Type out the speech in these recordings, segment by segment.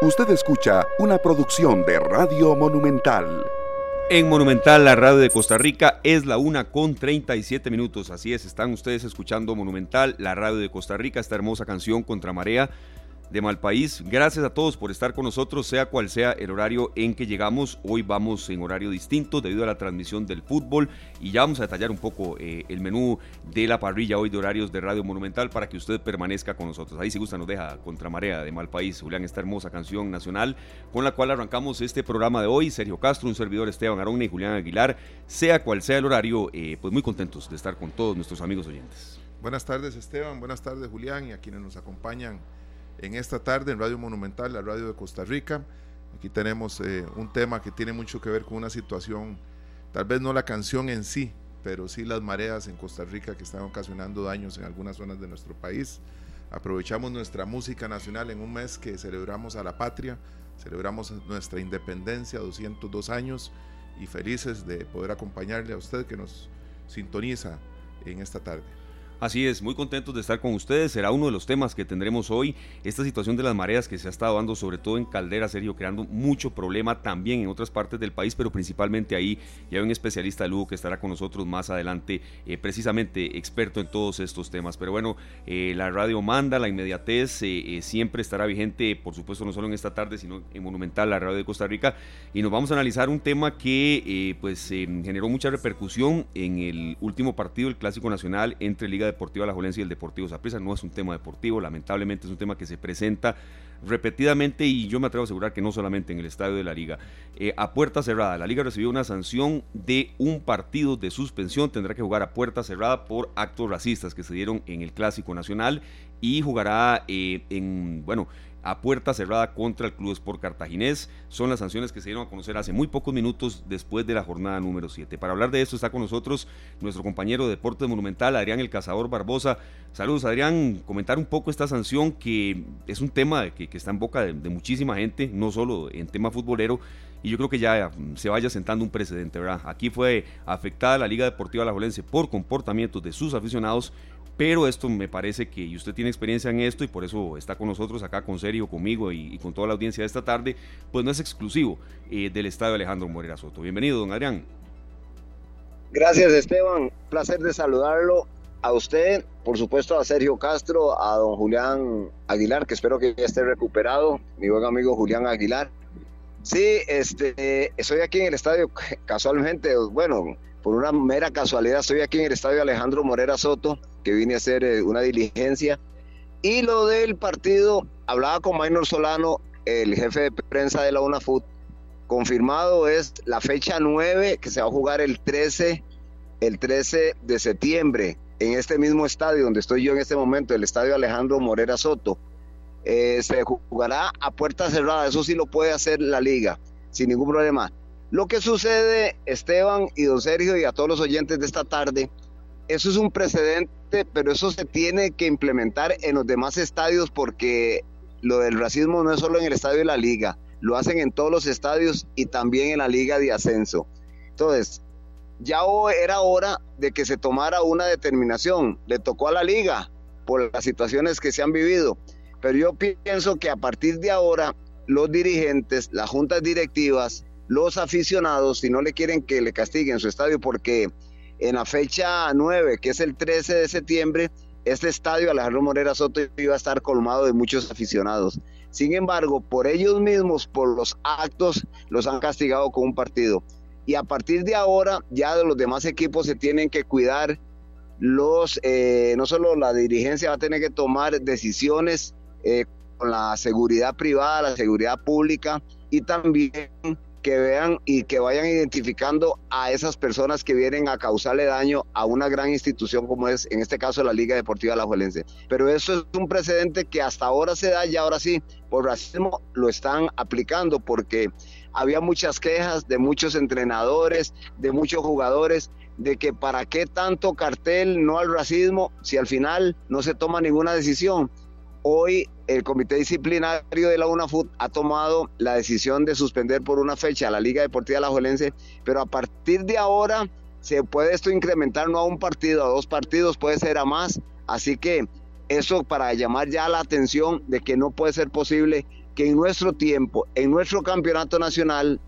Usted escucha una producción de Radio Monumental. En Monumental, la radio de Costa Rica, es la una con 37 minutos. Así es, están ustedes escuchando Monumental, la radio de Costa Rica, esta hermosa canción Contra Marea de Malpaís. Gracias a todos por estar con nosotros, sea cual sea el horario en que llegamos. Hoy vamos en horario distinto debido a la transmisión del fútbol y ya vamos a detallar un poco eh, el menú de la parrilla hoy de horarios de Radio Monumental para que usted permanezca con nosotros. Ahí si gusta nos deja Contramarea de Malpaís, Julián, esta hermosa canción nacional con la cual arrancamos este programa de hoy. Sergio Castro, un servidor Esteban Arón y Julián Aguilar, sea cual sea el horario, eh, pues muy contentos de estar con todos nuestros amigos oyentes. Buenas tardes Esteban, buenas tardes Julián y a quienes nos acompañan en esta tarde en Radio Monumental, la radio de Costa Rica. Aquí tenemos eh, un tema que tiene mucho que ver con una situación, tal vez no la canción en sí, pero sí las mareas en Costa Rica que están ocasionando daños en algunas zonas de nuestro país. Aprovechamos nuestra música nacional en un mes que celebramos a la patria, celebramos nuestra independencia, 202 años, y felices de poder acompañarle a usted que nos sintoniza en esta tarde. Así es, muy contentos de estar con ustedes. Será uno de los temas que tendremos hoy. Esta situación de las mareas que se ha estado dando, sobre todo en Caldera, Sergio, creando mucho problema también en otras partes del país, pero principalmente ahí. Ya hay un especialista de Lugo que estará con nosotros más adelante, eh, precisamente experto en todos estos temas. Pero bueno, eh, la radio manda, la inmediatez eh, siempre estará vigente, por supuesto, no solo en esta tarde, sino en Monumental, la radio de Costa Rica. Y nos vamos a analizar un tema que pues generó mucha repercusión en el último partido, el Clásico Nacional entre Liga Deportiva La Jolencia y el Deportivo Zaprisa. No es un tema deportivo, lamentablemente es un tema que se presenta repetidamente y yo me atrevo a asegurar que no solamente en el estadio de la liga. Eh, a puerta cerrada, la liga recibió una sanción de un partido de suspensión, tendrá que jugar a puerta cerrada por actos racistas que se dieron en el Clásico Nacional y jugará eh, en, bueno, a puerta cerrada contra el Club Sport Cartaginés. Son las sanciones que se dieron a conocer hace muy pocos minutos después de la jornada número 7. Para hablar de esto está con nosotros nuestro compañero de Deporte Monumental, Adrián El Cazador Barbosa. Saludos, Adrián. Comentar un poco esta sanción que es un tema que, está en boca de, muchísima gente, no solo en tema futbolero, y yo creo que ya se vaya sentando un precedente, ¿verdad? Aquí fue afectada la Liga Deportiva La Jolense por comportamientos de sus aficionados pero esto me parece que, y usted tiene experiencia en esto y por eso está con nosotros acá con Sergio, conmigo y, con toda la audiencia de esta tarde, pues no es exclusivo eh, del Estadio Alejandro Morera Soto. Bienvenido, don Adrián. Gracias, Esteban. Placer de saludarlo a usted, por supuesto a Sergio Castro, a don Julián Aguilar, que espero que ya esté recuperado, mi buen amigo Julián Aguilar. Sí, este, estoy aquí en el estadio casualmente, bueno, por una mera casualidad, estoy aquí en el estadio Alejandro Morera Soto que vine a hacer eh, una diligencia. Y lo del partido, hablaba con Maynor Solano, el jefe de prensa de la UNAFUT, confirmado es la fecha 9 que se va a jugar el 13, el 13 de septiembre en este mismo estadio donde estoy yo en este momento, el estadio Alejandro Morera Soto. Eh, se jugará a puerta cerrada, eso sí lo puede hacer la liga, sin ningún problema. Lo que sucede, Esteban y don Sergio y a todos los oyentes de esta tarde, eso es un precedente, pero eso se tiene que implementar en los demás estadios porque lo del racismo no es solo en el estadio de la liga, lo hacen en todos los estadios y también en la liga de ascenso. Entonces, ya era hora de que se tomara una determinación, le tocó a la liga por las situaciones que se han vivido, pero yo pienso que a partir de ahora los dirigentes, las juntas directivas, los aficionados, si no le quieren que le castiguen su estadio porque en la fecha 9, que es el 13 de septiembre, este estadio Alejandro Morera Soto iba a estar colmado de muchos aficionados. Sin embargo, por ellos mismos, por los actos, los han castigado con un partido. Y a partir de ahora, ya de los demás equipos se tienen que cuidar los, eh, no solo la dirigencia va a tener que tomar decisiones eh, con la seguridad privada, la seguridad pública y también que vean y que vayan identificando a esas personas que vienen a causarle daño a una gran institución como es, en este caso, la Liga Deportiva La Juelense. Pero eso es un precedente que hasta ahora se da y ahora sí, por racismo lo están aplicando porque había muchas quejas de muchos entrenadores, de muchos jugadores, de que para qué tanto cartel no al racismo si al final no se toma ninguna decisión. Hoy el Comité Disciplinario de la UNAFUT ha tomado la decisión de suspender por una fecha a la Liga Deportiva Alajuelense, pero a partir de ahora se puede esto incrementar no a un partido, a dos partidos, puede ser a más. Así que eso para llamar ya la atención de que no puede ser posible que en nuestro tiempo, en nuestro campeonato nacional,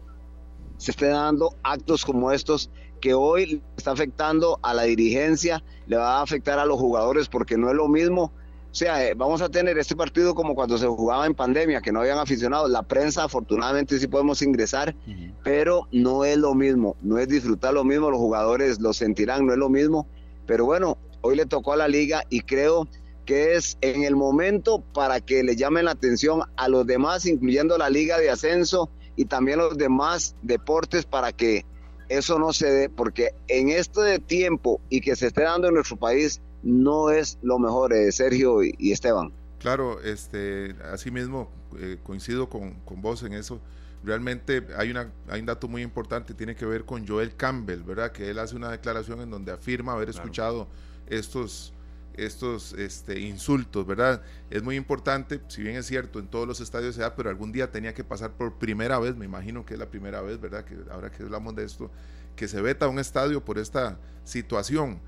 se estén dando actos como estos que hoy está afectando a la dirigencia, le va a afectar a los jugadores porque no es lo mismo. O sea, eh, vamos a tener este partido como cuando se jugaba en pandemia, que no habían aficionados. La prensa, afortunadamente, sí podemos ingresar, pero no es lo mismo, no es disfrutar lo mismo, los jugadores lo sentirán, no es lo mismo. Pero bueno, hoy le tocó a la liga y creo que es en el momento para que le llamen la atención a los demás, incluyendo la liga de ascenso y también los demás deportes para que eso no se dé, porque en este tiempo y que se esté dando en nuestro país no es lo mejor, eh, Sergio y, Esteban. Claro, este, así mismo eh, coincido con, con, vos en eso. Realmente hay, una, hay un dato muy importante, tiene que ver con Joel Campbell, ¿verdad? Que él hace una declaración en donde afirma haber escuchado estos, estos este, insultos, ¿verdad? Es muy importante, si bien es cierto, en todos los estadios se da, pero algún día tenía que pasar por primera vez, me imagino que es la primera vez, ¿verdad? Que ahora que hablamos de esto, que se veta un estadio por esta situación,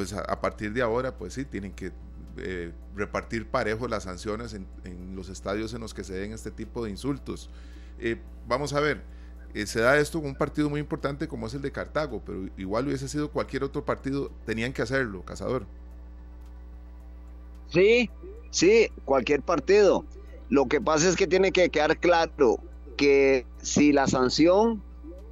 pues a, partir de ahora, pues sí, tienen que eh, repartir parejo las sanciones en, los estadios en los que se den este tipo de insultos. Eh, vamos a ver, eh, se da esto con un partido muy importante como es el de Cartago, pero igual hubiese sido cualquier otro partido, tenían que hacerlo, Cazador. Sí, sí, cualquier partido. Lo que pasa es que tiene que quedar claro que si la sanción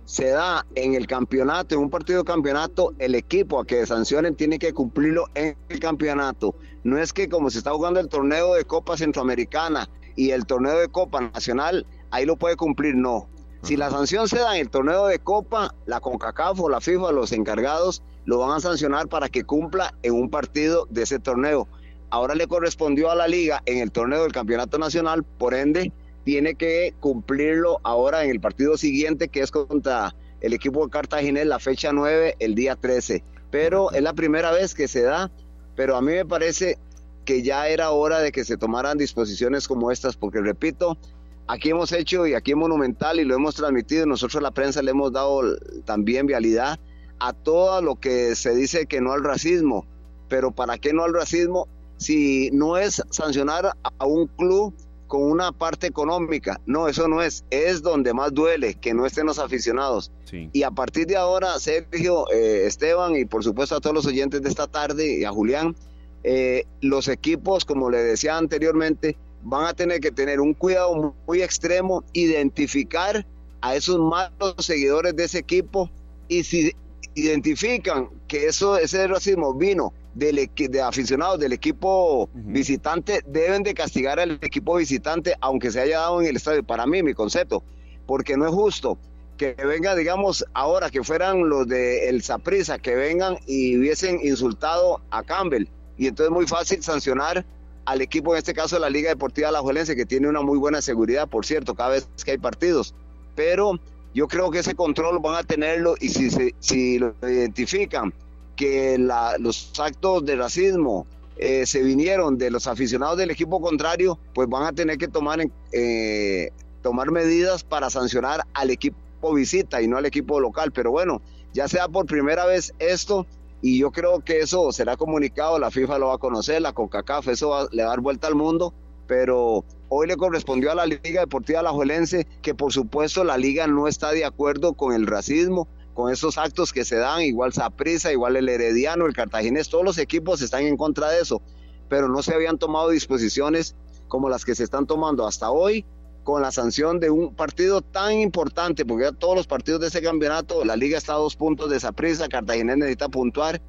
se da en el campeonato, en un partido de campeonato, el equipo a que sancionen tiene que cumplirlo en el campeonato. No es que como se está jugando el torneo de Copa Centroamericana y el torneo de Copa Nacional, ahí lo puede cumplir, no. Si la sanción se da en el torneo de Copa, la CONCACAF o la FIFA, los encargados, lo van a sancionar para que cumpla en un partido de ese torneo ahora le correspondió a la liga en el torneo del campeonato nacional, por ende tiene que cumplirlo ahora en el partido siguiente que es contra el equipo de Cartagena la fecha 9, el día 13. Pero es la primera vez que se da, pero a mí me parece que ya era hora de que se tomaran disposiciones como estas, porque repito, aquí hemos hecho y aquí en Monumental y lo hemos transmitido, nosotros la prensa le hemos dado también vialidad a todo lo que se dice que no al racismo, pero ¿para qué no al racismo? si no es sancionar a un club con una parte económica. No, eso no es. Es donde más duele que no estén los aficionados. Y a partir de ahora, Sergio, eh, Esteban y por supuesto a todos los oyentes de esta tarde y a Julián, eh, los equipos, como le decía anteriormente, van a tener que tener un cuidado muy extremo, identificar a esos malos seguidores de ese equipo y si identifican que eso, ese racismo vino del, de aficionados del equipo visitante deben de castigar al equipo visitante aunque se haya dado en el estadio. Para mí, mi concepto, porque no es justo que venga, digamos, ahora que fueran los de el Saprisa, que vengan y hubiesen insultado a Campbell. Y entonces es muy fácil sancionar al equipo, en este caso la Liga Deportiva Alajuelense, que tiene una muy buena seguridad, por cierto, cada vez que hay partidos. Pero yo creo que ese control van a tenerlo y si, si lo identifican que los actos de racismo eh, se vinieron de los aficionados del equipo contrario, pues van a tener que tomar, eh, tomar medidas para sancionar al equipo visita y no al equipo local. Pero bueno, ya sea por primera vez esto y yo creo que eso será comunicado, la FIFA lo va a conocer, la CONCACAF, eso va, le va a dar vuelta al mundo, pero hoy le correspondió a la Liga Deportiva Alajuelense que por supuesto la liga no está de acuerdo con el racismo, con esos actos que se dan, igual Saprisa, igual el Herediano, el Cartaginés, todos los equipos están en contra de eso, pero no se habían tomado disposiciones como las que se están tomando hasta hoy con la sanción de un partido tan importante, porque todos los partidos de ese campeonato, la liga está a dos puntos de Saprisa, Cartaginés necesita puntuar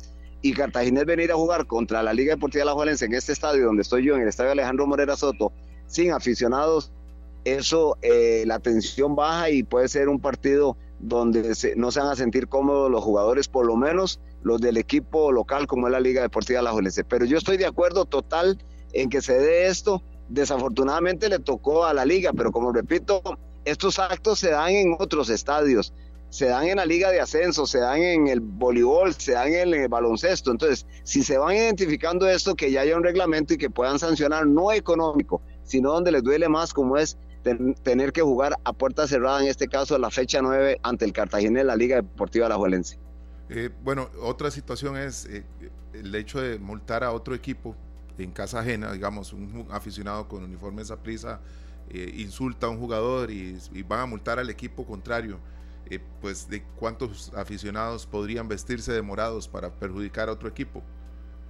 y Cartaginés venir a jugar contra la Liga Deportiva La Juelense en este estadio donde estoy yo, en el estadio Alejandro Morera Soto, sin aficionados, eso eh, la tensión baja y puede ser un partido donde no se van a sentir cómodos los jugadores, por lo menos los del equipo local como es la Liga Deportiva La Juelense. Pero yo estoy de acuerdo total en que se dé esto. Desafortunadamente le tocó a la liga, pero como repito, estos actos se dan en otros estadios, se dan en la liga de ascenso, se dan en el voleibol, se dan en el baloncesto. Entonces, si se van identificando esto, que ya haya un reglamento y que puedan sancionar no económico, sino donde les duele más, como es tener que jugar a puerta cerrada, en este caso la fecha 9 ante el Cartagena en la Liga Deportiva La Eh, bueno, otra situación es eh, el hecho de multar a otro equipo en casa ajena, digamos, un aficionado con uniforme esa prisa eh, insulta a un jugador y, van a multar al equipo contrario, eh, pues de cuántos aficionados podrían vestirse de morados para perjudicar a otro equipo.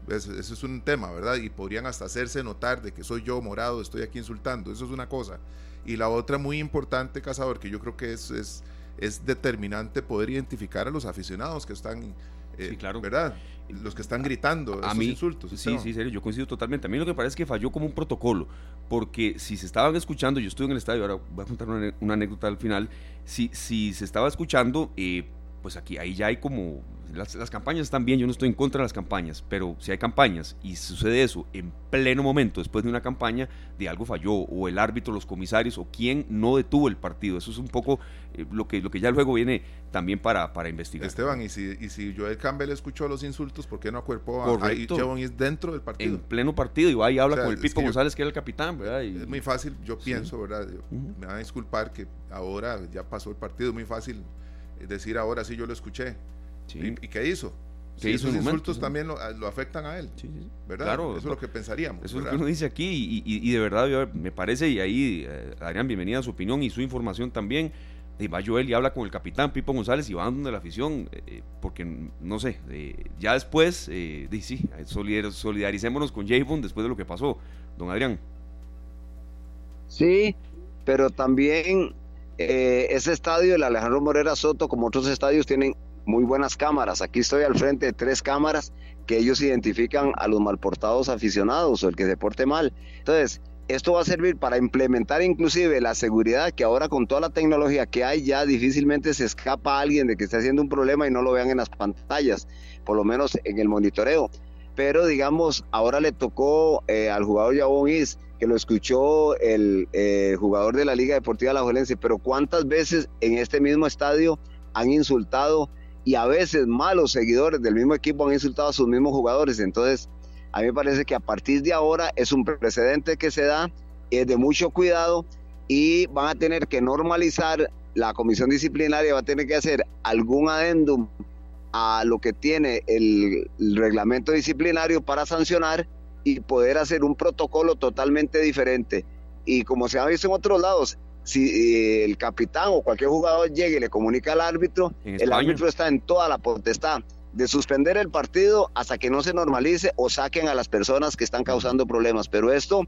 Eso, es un tema, ¿verdad? Y podrían hasta hacerse notar de que soy yo morado, estoy aquí insultando. Eso es una cosa. Y la otra muy importante, Cazador, que yo creo que es, es, es determinante poder identificar a los aficionados que están sí, claro. ¿Verdad? Los que están gritando a esos insultos. Sí, sí, serio, yo coincido totalmente. A mí lo que parece es que falló como un protocolo, porque si se estaban escuchando, yo estuve en el estadio, ahora voy a contar una, anécdota al final, si, si se estaba escuchando, eh, pues aquí ahí ya hay como las, campañas están bien, yo no estoy en contra de las campañas, pero si hay campañas y sucede eso en pleno momento después de una campaña, de algo falló, o el árbitro, los comisarios, o quién no detuvo el partido. Eso es un poco eh, lo, que, lo que ya luego viene también para, para investigar. Esteban, y si, y si Joel Campbell escuchó los insultos, ¿por qué no acuerpó a, Correcto. es dentro del partido? En pleno partido, y va y habla con el Pipo González, que era el capitán, ¿verdad? Es muy fácil, yo pienso, ¿verdad? Me van a disculpar que ahora ya pasó el partido, es muy fácil decir ahora sí yo lo escuché. ¿Y, qué hizo? que esos insultos también lo, afectan a él, ¿verdad? Claro, eso es lo que pensaríamos. Eso es lo que uno dice aquí y, de verdad me parece, y ahí, eh, Adrián, bienvenida a su opinión y su información también. Y va Joel y habla con el capitán Pipo González y van donde la afición, eh, eh, porque no sé, ya después, eh, sí, solidaricémonos con Javon después de lo que pasó, don Adrián. Sí, pero también ese estadio, el Alejandro Morera Soto, como otros estadios, tienen muy buenas cámaras. Aquí estoy al frente de tres cámaras que ellos identifican a los malportados aficionados o el que se porte mal. Entonces, esto va a servir para implementar inclusive la seguridad que ahora con toda la tecnología que hay ya difícilmente se escapa alguien de que esté haciendo un problema y no lo vean en las pantallas, por lo menos en el monitoreo. Pero digamos, ahora le tocó eh, al jugador Yabón Is, que lo escuchó el eh, jugador de la Liga Deportiva La Jolense, pero ¿cuántas veces en este mismo estadio han insultado y a veces malos seguidores del mismo equipo han insultado a sus mismos jugadores. Entonces, a mí me parece que a partir de ahora es un precedente que se da, es de mucho cuidado y van a tener que normalizar, la comisión disciplinaria va a tener que hacer algún adendum a lo que tiene el reglamento disciplinario para sancionar y poder hacer un protocolo totalmente diferente. Y como se ha visto en otros lados, si eh, el capitán o cualquier jugador llegue y le comunica al árbitro, el árbitro está en toda la potestad de suspender el partido hasta que no se normalice o saquen a las personas que están causando problemas. Pero esto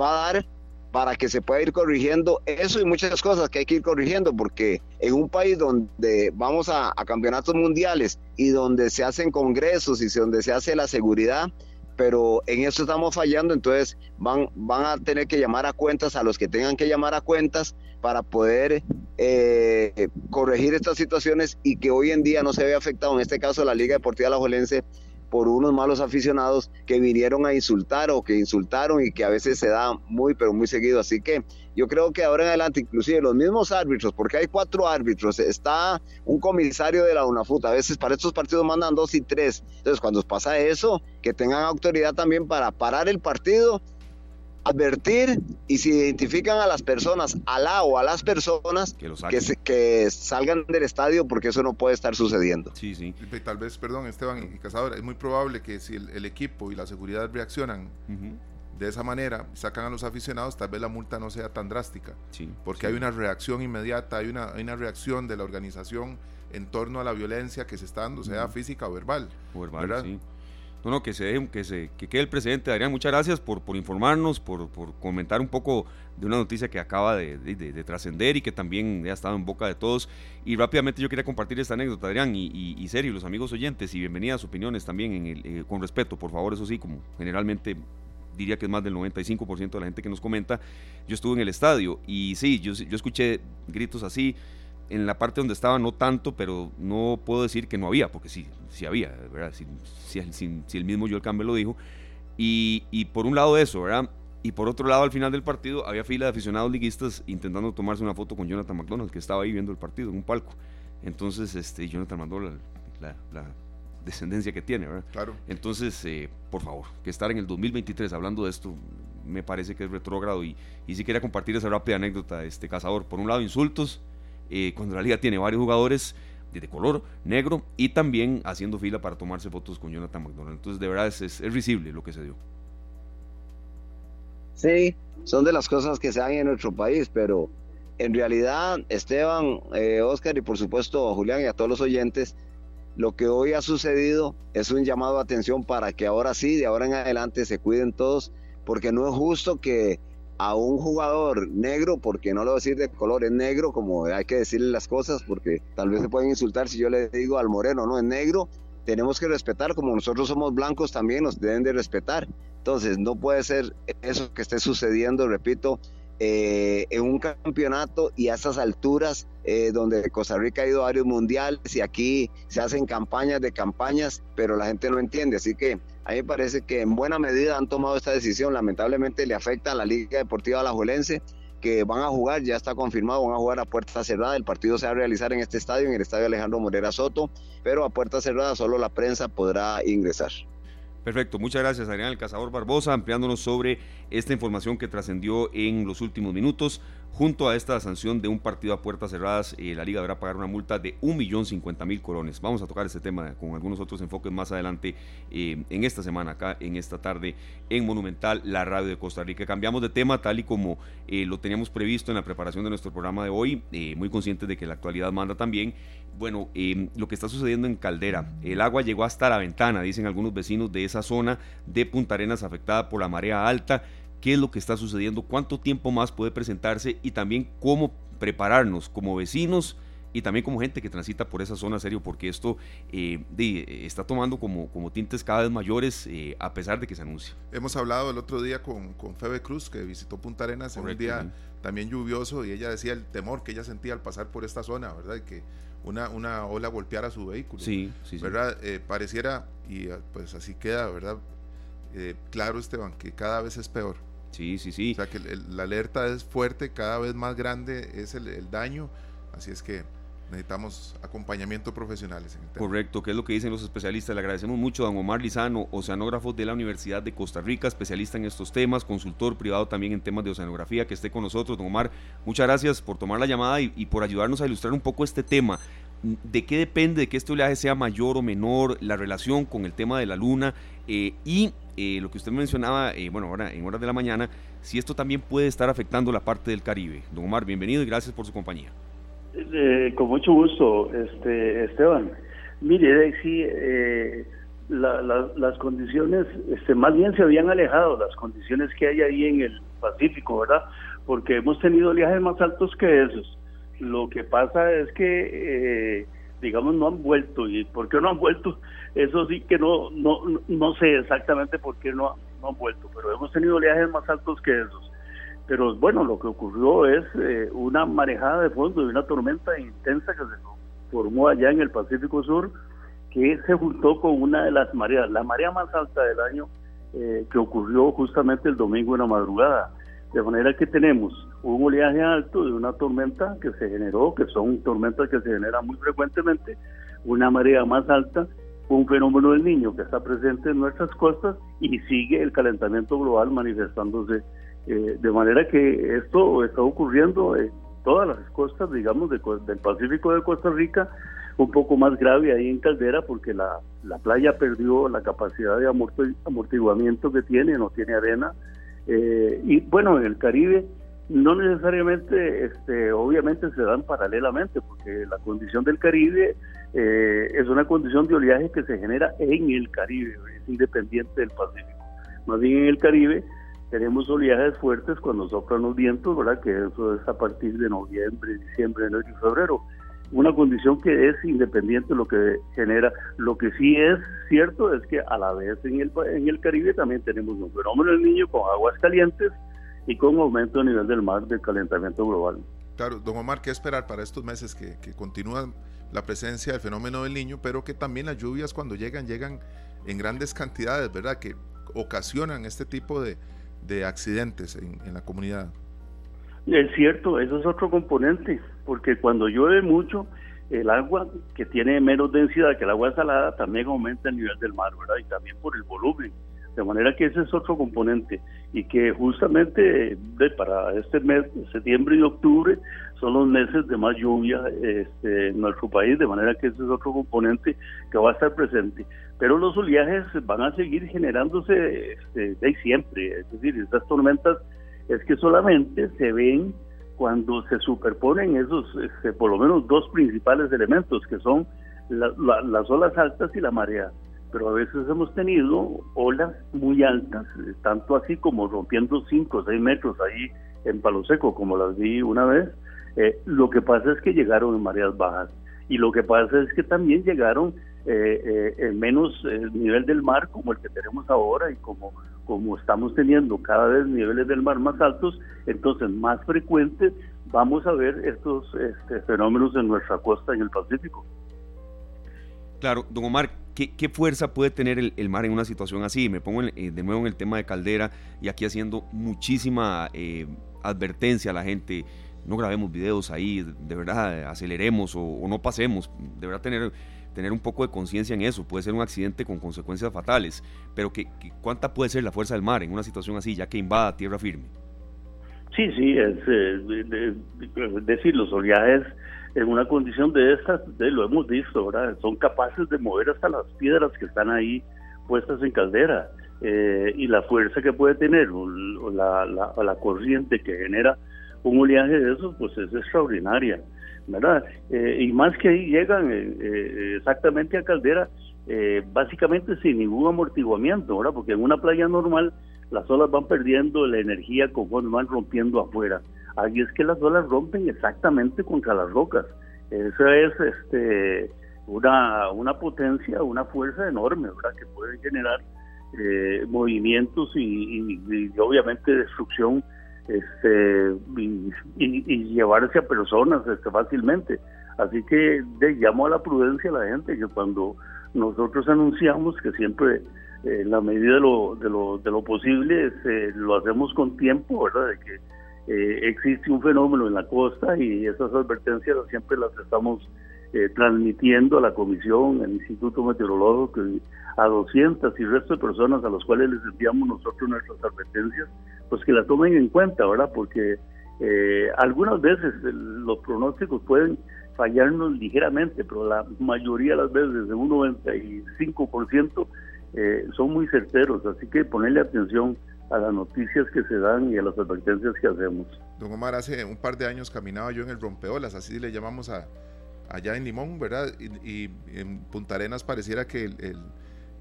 va a dar para que se pueda ir corrigiendo eso y muchas cosas que hay que ir corrigiendo, porque en un país donde vamos a, a campeonatos mundiales y donde se hacen congresos y donde se hace la seguridad, pero en eso estamos fallando, entonces van, van a tener que llamar a cuentas a los que tengan que llamar a cuentas para poder eh, corregir estas situaciones y que hoy en día no se vea afectado, en este caso la Liga Deportiva Alajuelense, por unos malos aficionados que vinieron a insultar o que insultaron y que a veces se da muy, pero muy seguido. Así que yo creo que ahora en adelante, inclusive los mismos árbitros, porque hay cuatro árbitros, está un comisario de la UNAFUT, a veces para estos partidos mandan dos y tres. Entonces, cuando pasa eso, que tengan autoridad también para parar el partido advertir y si identifican a las personas, a la o a las personas que, que, salgan del estadio porque eso no puede estar sucediendo. Sí, sí. Tal vez, perdón, Esteban y Cazador, es muy probable que si el, equipo y la seguridad reaccionan de esa manera, sacan a los aficionados, tal vez la multa no sea tan drástica. Sí, porque hay una reacción inmediata, hay una, hay una reacción de la organización en torno a la violencia que se está dando, sea física o verbal. O verbal, sí. No, no, que se que se que quede el presidente. Adrián, muchas gracias por, por informarnos, por, por, comentar un poco de una noticia que acaba de, de, trascender y que también ha estado en boca de todos. Y rápidamente yo quería compartir esta anécdota, Adrián, y, y, serio, los amigos oyentes, y bienvenidas opiniones también en el, eh, con respeto, por favor, eso sí, como generalmente diría que es más del 95% de la gente que nos comenta. Yo estuve en el estadio y sí, yo, yo escuché gritos así en la parte donde estaba no tanto, pero no puedo decir que no había, porque sí, sí había, ¿verdad? Si, si, el mismo Joel Campbell lo dijo. Y, y, por un lado eso, ¿verdad? Y por otro lado, al final del partido, había fila de aficionados liguistas intentando tomarse una foto con Jonathan McDonald, que estaba ahí viendo el partido en un palco. Entonces, este, Jonathan mandó la, la, descendencia que tiene, ¿verdad? Claro. Entonces, eh, por favor, que estar en el 2023 hablando de esto me parece que es retrógrado y, y sí quería compartir esa rápida anécdota, este cazador. Por un lado, insultos, eh, cuando la liga tiene varios jugadores de color negro y también haciendo fila para tomarse fotos con Jonathan McDonald. Entonces, de verdad, es, es, risible lo que se dio. Sí, son de las cosas que se dan en nuestro país, pero en realidad, Esteban, eh, Oscar y por supuesto Julián y a todos los oyentes, lo que hoy ha sucedido es un llamado a atención para que ahora sí, de ahora en adelante, se cuiden todos, porque no es justo que a un jugador negro, porque no lo voy a decir de color, es negro, como hay que decirle las cosas, porque tal vez se pueden insultar si yo le digo al moreno, no, es negro, tenemos que respetar, como nosotros somos blancos también nos deben de respetar. Entonces, no puede ser eso que esté sucediendo, repito, eh, en un campeonato y a esas alturas eh, donde Costa Rica ha ido a varios mundiales y aquí se hacen campañas de campañas, pero la gente no entiende. Así que a mí me parece que en buena medida han tomado esta decisión. Lamentablemente le afecta a la Liga Deportiva Alajuelense que van a jugar, ya está confirmado, van a jugar a puerta cerrada. El partido se va a realizar en este estadio, en el estadio Alejandro Morera Soto, pero a puerta cerrada solo la prensa podrá ingresar. Perfecto, muchas gracias Adrián El Cazador Barbosa, ampliándonos sobre esta información que trascendió en los últimos minutos. Junto a esta sanción de un partido a puertas cerradas, eh, la liga deberá pagar una multa de 1.050.000 colones. Vamos a tocar este tema con algunos otros enfoques más adelante eh, en esta semana, acá en esta tarde en Monumental, la radio de Costa Rica. Cambiamos de tema tal y como eh, lo teníamos previsto en la preparación de nuestro programa de hoy, muy conscientes de que la actualidad manda también. Bueno, lo que está sucediendo en Caldera, el agua llegó hasta la ventana, dicen algunos vecinos de esa zona de Punta Arenas afectada por la marea alta qué es lo que está sucediendo, cuánto tiempo más puede presentarse y también cómo prepararnos como vecinos y también como gente que transita por esa zona, serio, porque esto eh, está tomando como, como tintes cada vez mayores eh, a pesar de que se anuncia. Hemos hablado el otro día con, con Febe Cruz, que visitó Punta Arenas en un día también lluvioso, y ella decía el temor que ella sentía al pasar por esta zona, ¿verdad? Y que una, una ola golpeara su vehículo. Sí, sí, ¿Verdad? Eh, pareciera, y pues así queda, ¿verdad? claro, Esteban, que cada vez es peor. Sí, sí, sí. O sea que la alerta es fuerte, cada vez más grande es el, daño, así es que necesitamos acompañamiento profesionales. Correcto, que es lo que dicen los especialistas. Le agradecemos mucho a don Omar Lizano, oceanógrafo de la Universidad de Costa Rica, especialista en estos temas, consultor privado también en temas de oceanografía, que esté con nosotros. Don Omar, muchas gracias por tomar la llamada y, y por ayudarnos a ilustrar un poco este tema. ¿De qué depende de que este oleaje sea mayor o menor, la relación con el tema de la luna eh, y eh, lo que usted mencionaba, eh, bueno, ahora en horas de la mañana, si esto también puede estar afectando la parte del Caribe? Don Omar, bienvenido y gracias por su compañía. con mucho gusto, este Esteban. Mire, sí, las condiciones, este, más bien se habían alejado las condiciones que hay ahí en el Pacífico, ¿verdad? Porque hemos tenido oleajes más altos que esos lo que pasa es que, eh, digamos, no han vuelto. ¿Y por qué no han vuelto? Eso sí que no no, no sé exactamente por qué no, no han vuelto, pero hemos tenido oleajes más altos que esos. Pero bueno, lo que ocurrió es eh, una marejada de fondo de una tormenta intensa que se formó allá en el Pacífico Sur, que se juntó con una de las mareas, la marea más alta del año, eh, que ocurrió justamente el domingo en la madrugada. De manera que tenemos un oleaje alto de una tormenta que se generó, que son tormentas que se generan muy frecuentemente, una marea más alta, un fenómeno del niño que está presente en nuestras costas y sigue el calentamiento global manifestándose. Eh, de manera que esto está ocurriendo en todas las costas, digamos, del Pacífico de Costa Rica, un poco más grave ahí en Caldera porque la playa perdió la capacidad de amortiguamiento que tiene, no tiene arena, eh, y bueno, en el Caribe no necesariamente, este, obviamente se dan paralelamente, porque la condición del Caribe eh, es una condición de oleaje que se genera en el Caribe, es independiente del Pacífico. Más bien en el Caribe tenemos oleajes fuertes cuando soplan los vientos, ¿verdad? Que eso es a partir de noviembre, diciembre, enero y febrero una condición que es independiente de lo que genera. Lo que sí es cierto es que a la vez en el, en el Caribe también tenemos un fenómeno del niño con aguas calientes y con aumento a nivel del mar del calentamiento global. Claro, don Omar, ¿qué esperar para estos meses que, que continúa la presencia del fenómeno del niño, pero que también las lluvias cuando llegan, llegan en grandes cantidades, ¿verdad? Que ocasionan este tipo de, de accidentes en, en la comunidad. Es cierto, eso es otro componente, porque cuando llueve mucho, el agua que tiene menos densidad que el agua salada también aumenta el nivel del mar, ¿verdad? Y también por el volumen. De manera que ese es otro componente y que justamente de, para este mes, septiembre y octubre, son los meses de más lluvia este, en nuestro país, de manera que ese es otro componente que va a estar presente. Pero los oleajes van a seguir generándose este, de siempre, es decir, estas tormentas es que solamente se ven cuando se superponen esos, este, por lo menos dos principales elementos, que son las olas altas y la marea pero a veces hemos tenido olas muy altas, tanto así como rompiendo 5 o 6 metros ahí en Palo Seco, como las vi una vez. Eh, lo que pasa es que llegaron en mareas bajas y lo que pasa es que también llegaron eh, eh, en menos nivel del mar como el que tenemos ahora y como, como estamos teniendo cada vez niveles del mar más altos, entonces más frecuentes vamos a ver estos este, fenómenos en nuestra costa en el Pacífico. Claro, don Omar, ¿qué, fuerza puede tener el, mar en una situación así? Me pongo eh, de nuevo en el tema de caldera y aquí haciendo muchísima eh, advertencia a la gente. No grabemos videos ahí, de verdad, aceleremos o, no pasemos. De verdad, tener, tener un poco de conciencia en eso. Puede ser un accidente con consecuencias fatales, pero ¿qué, ¿cuánta puede ser la fuerza del mar en una situación así, ya que invada tierra firme? Sí, sí, es eh, decir, los oleajes en una condición de estas, de, lo hemos visto, ¿verdad? Son capaces de mover hasta las piedras que están ahí puestas en caldera. Eh, y la fuerza que puede tener o la, la, corriente que genera un oleaje de esos, pues es extraordinaria, ¿verdad? Eh, y más que ahí llegan eh, exactamente a caldera, básicamente sin ningún amortiguamiento, ¿verdad? Porque en una playa normal las olas van perdiendo la energía conforme van rompiendo afuera. Ahí es que las olas rompen exactamente contra las rocas. Esa es este, una, una potencia, una fuerza enorme, ¿verdad? Que puede generar eh, movimientos y, obviamente destrucción este, y, llevarse a personas este, fácilmente. Así que de, llamo a la prudencia a la gente que cuando nosotros anunciamos que siempre en la medida de lo, de lo, de lo posible este, lo hacemos con tiempo, ¿verdad? De que eh, existe un fenómeno en la costa y esas advertencias siempre las estamos eh, transmitiendo a la comisión, al Instituto Meteorológico, a 200 y resto de personas a las cuales les enviamos nosotros nuestras advertencias, pues que la tomen en cuenta, ¿verdad? Porque eh, algunas veces los pronósticos pueden fallarnos ligeramente, pero la mayoría de las veces, de un 95%, son muy certeros, así que ponerle atención a las noticias que se dan y a las advertencias que hacemos. Don Omar, hace un par de años caminaba yo en el rompeolas, así le llamamos a, allá en Limón, ¿verdad? Y, en Punta Arenas pareciera que el,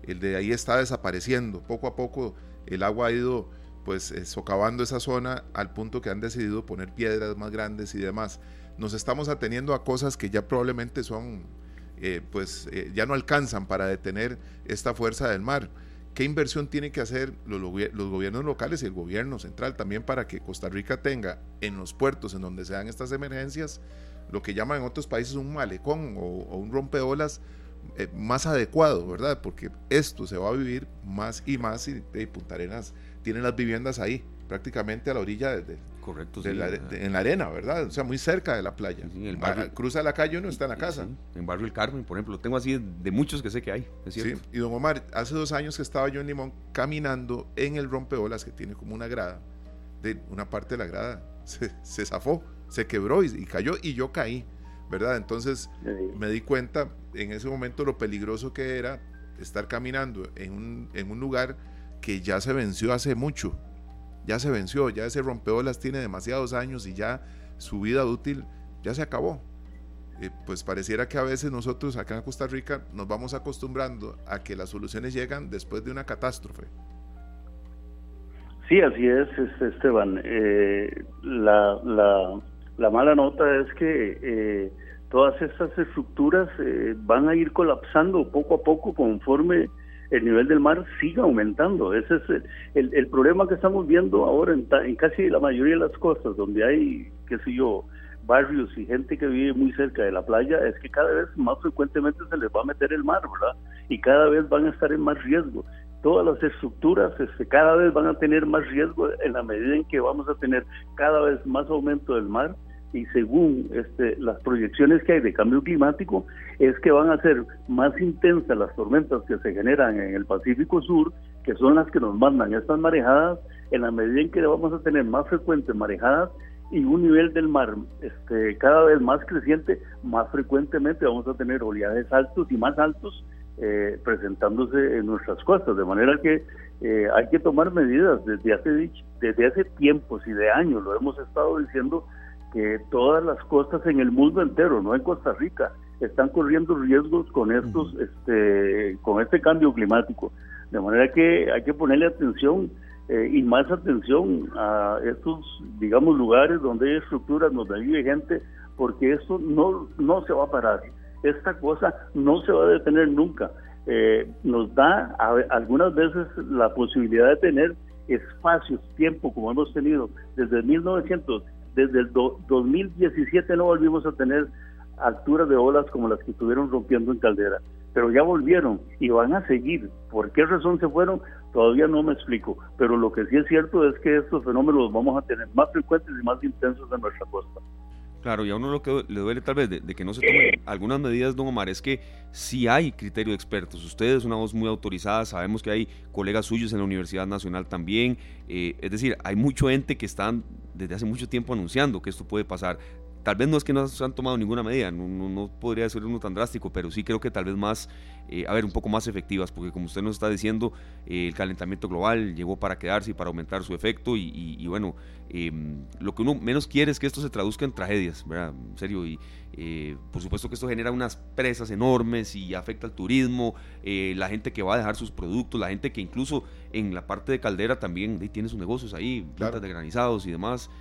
el, de ahí está desapareciendo. Poco a poco el agua ha ido pues eh, socavando esa zona al punto que han decidido poner piedras más grandes y demás. Nos estamos ateniendo a cosas que ya probablemente son, eh, pues eh, ya no alcanzan para detener esta fuerza del mar. ¿Qué inversión tienen que hacer los, gobiernos locales y el gobierno central también para que Costa Rica tenga en los puertos en donde se dan estas emergencias lo que llaman en otros países un malecón o, un rompeolas eh, más adecuado, ¿verdad? Porque esto se va a vivir más y más y, y Punta Arenas tiene las viviendas ahí prácticamente a la orilla de, Correcto, en la arena, ¿verdad? O sea, muy cerca de la playa. el barrio, cruza la calle y uno está en la casa. en Barrio El Carmen, por ejemplo, tengo así de muchos que sé que hay, es cierto. y don Omar, hace dos años que estaba yo en Limón caminando en el rompeolas que tiene como una grada, de una parte de la grada se, se zafó, se quebró y, cayó y yo caí, ¿verdad? Entonces me di cuenta en ese momento lo peligroso que era estar caminando en un, en un lugar que ya se venció hace mucho, ya se venció, ya ese rompeolas tiene demasiados años y ya su vida útil ya se acabó. Eh, pues pareciera que a veces nosotros acá en Costa Rica nos vamos acostumbrando a que las soluciones llegan después de una catástrofe. Sí, así es, Esteban. Eh, la, la, mala nota es que eh, todas estas estructuras van a ir colapsando poco a poco conforme el nivel del mar siga aumentando. Ese es el, el, problema que estamos viendo ahora en, en, casi la mayoría de las costas, donde hay, qué sé yo, barrios y gente que vive muy cerca de la playa, es que cada vez más frecuentemente se les va a meter el mar, ¿verdad? Y cada vez van a estar en más riesgo. Todas las estructuras este, cada vez van a tener más riesgo en la medida en que vamos a tener cada vez más aumento del mar y según este, las proyecciones que hay de cambio climático, es que van a ser más intensas las tormentas que se generan en el Pacífico Sur que son las que nos mandan estas marejadas, en la medida en que vamos a tener más frecuentes marejadas y un nivel del mar este, cada vez más creciente, más frecuentemente vamos a tener oleajes altos y más altos eh, presentándose en nuestras costas, de manera que eh, hay que tomar medidas desde hace, desde hace tiempos y de años, lo hemos estado diciendo, que todas las costas en el mundo entero, no en Costa Rica, están corriendo riesgos con estos, este, con este cambio climático. De manera que hay que ponerle atención eh, y más atención a estos, digamos, lugares donde hay estructuras, donde vive gente, porque eso no, no se va a parar. Esta cosa no se va a detener nunca. Eh, nos da algunas veces la posibilidad de tener espacios, tiempo, como hemos tenido desde 1900, desde el 2017 no volvimos a tener alturas de olas como las que estuvieron rompiendo en Caldera, pero ya volvieron y van a seguir. ¿Por qué razón se fueron? Todavía no me explico, pero lo que sí es cierto es que estos fenómenos los vamos a tener más frecuentes y más intensos en nuestra costa. Claro, y a uno lo que le duele tal vez de, que no se tomen algunas medidas, don Omar, es que sí hay criterio de expertos. Usted es una voz muy autorizada, sabemos que hay colegas suyos en la Universidad Nacional también. Eh, es decir, hay mucho ente que están desde hace mucho tiempo anunciando que esto puede pasar. Tal vez no es que no se han tomado ninguna medida, no, no, podría ser uno tan drástico, pero sí creo que tal vez más, eh, a ver, un poco más efectivas, porque como usted nos está diciendo, eh, el calentamiento global llegó para quedarse y para aumentar su efecto, y, bueno, em, lo que uno menos quiere es que esto se traduzca en tragedias, ¿verdad? En serio, y eh, por supuesto que esto genera unas presas enormes y afecta al turismo, la gente que va a dejar sus productos, la gente que incluso en la parte de caldera también tiene sus negocios ahí, plantas de granizados y demás